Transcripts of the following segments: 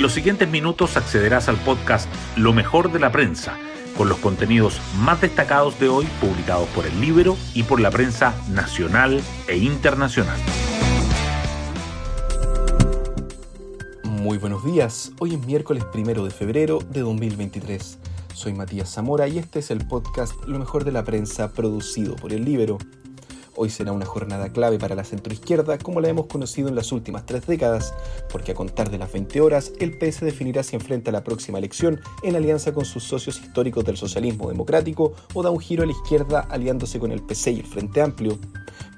En los siguientes minutos accederás al podcast Lo mejor de la prensa, con los contenidos más destacados de hoy publicados por el libro y por la prensa nacional e internacional. Muy buenos días, hoy es miércoles primero de febrero de 2023. Soy Matías Zamora y este es el podcast Lo mejor de la prensa producido por el libro. Hoy será una jornada clave para la centroizquierda como la hemos conocido en las últimas tres décadas, porque a contar de las 20 horas el PS definirá si enfrenta la próxima elección en alianza con sus socios históricos del socialismo democrático o da un giro a la izquierda aliándose con el PC y el Frente Amplio.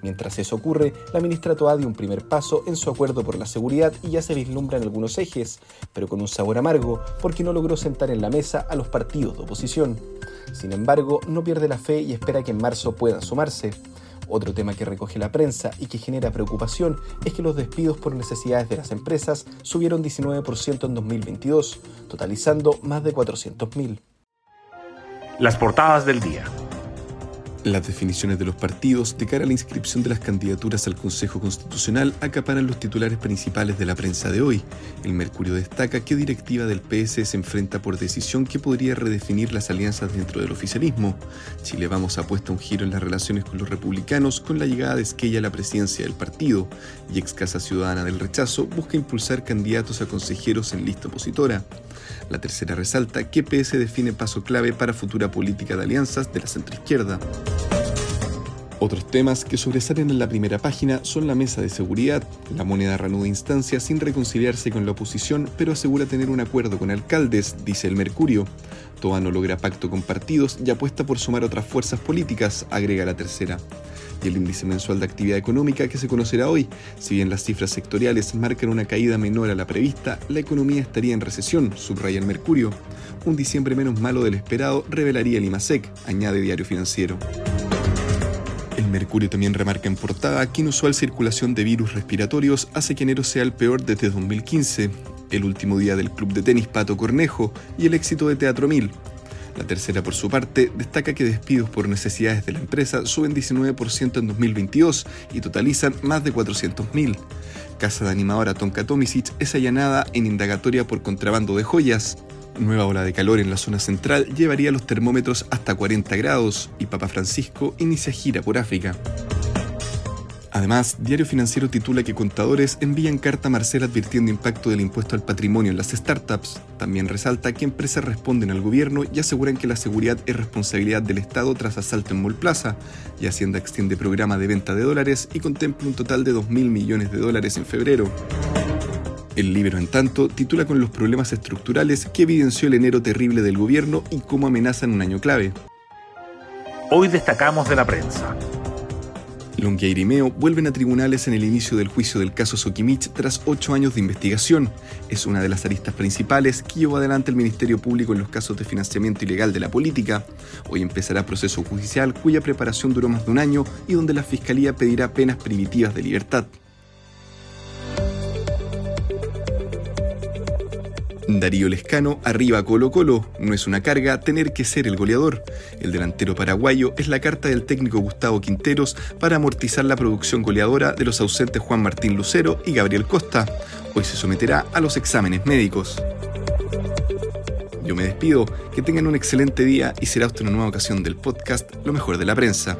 Mientras eso ocurre, la ministra Toa dio un primer paso en su acuerdo por la seguridad y ya se vislumbra en algunos ejes, pero con un sabor amargo porque no logró sentar en la mesa a los partidos de oposición. Sin embargo, no pierde la fe y espera que en marzo puedan sumarse. Otro tema que recoge la prensa y que genera preocupación es que los despidos por necesidades de las empresas subieron 19% en 2022, totalizando más de 400.000. Las portadas del día. Las definiciones de los partidos de cara a la inscripción de las candidaturas al Consejo Constitucional acaparan los titulares principales de la prensa de hoy. El Mercurio destaca que directiva del PS se enfrenta por decisión que podría redefinir las alianzas dentro del oficialismo. Chile Vamos apuesta un giro en las relaciones con los republicanos con la llegada de Esquella a la presidencia del partido y ex Casa Ciudadana del Rechazo busca impulsar candidatos a consejeros en lista opositora. La tercera resalta que PS define paso clave para futura política de alianzas de la centroizquierda. Otros temas que sobresalen en la primera página son la mesa de seguridad. La moneda reanuda instancia sin reconciliarse con la oposición, pero asegura tener un acuerdo con alcaldes, dice el Mercurio. Toa no logra pacto con partidos y apuesta por sumar otras fuerzas políticas, agrega la tercera. Y el índice mensual de actividad económica que se conocerá hoy, si bien las cifras sectoriales marcan una caída menor a la prevista, la economía estaría en recesión, subraya el Mercurio. Un diciembre menos malo del esperado revelaría el IMASEC, añade Diario Financiero. El Mercurio también remarca en portada que inusual circulación de virus respiratorios hace que enero sea el peor desde 2015, el último día del club de tenis Pato Cornejo y el éxito de Teatro Mil. La tercera, por su parte, destaca que despidos por necesidades de la empresa suben 19% en 2022 y totalizan más de 400.000. Casa de animadora Tonka Tomisic es allanada en indagatoria por contrabando de joyas. Nueva ola de calor en la zona central llevaría los termómetros hasta 40 grados y Papa Francisco inicia gira por África. Además, Diario Financiero titula que contadores envían carta a Marcel advirtiendo impacto del impuesto al patrimonio en las startups. También resalta que empresas responden al gobierno y aseguran que la seguridad es responsabilidad del Estado tras asalto en Mall Plaza. Y Hacienda extiende programa de venta de dólares y contempla un total de 2.000 millones de dólares en febrero. El libro, en tanto, titula con los problemas estructurales que evidenció el enero terrible del gobierno y cómo amenazan un año clave. Hoy destacamos de la prensa. Longuia y Rimeo vuelven a tribunales en el inicio del juicio del caso Sokimich tras ocho años de investigación. Es una de las aristas principales que llevó adelante el Ministerio Público en los casos de financiamiento ilegal de la política. Hoy empezará proceso judicial cuya preparación duró más de un año y donde la Fiscalía pedirá penas primitivas de libertad. Darío Lescano arriba Colo Colo. No es una carga tener que ser el goleador. El delantero paraguayo es la carta del técnico Gustavo Quinteros para amortizar la producción goleadora de los ausentes Juan Martín Lucero y Gabriel Costa. Hoy se someterá a los exámenes médicos. Yo me despido, que tengan un excelente día y será hasta una nueva ocasión del podcast Lo mejor de la prensa.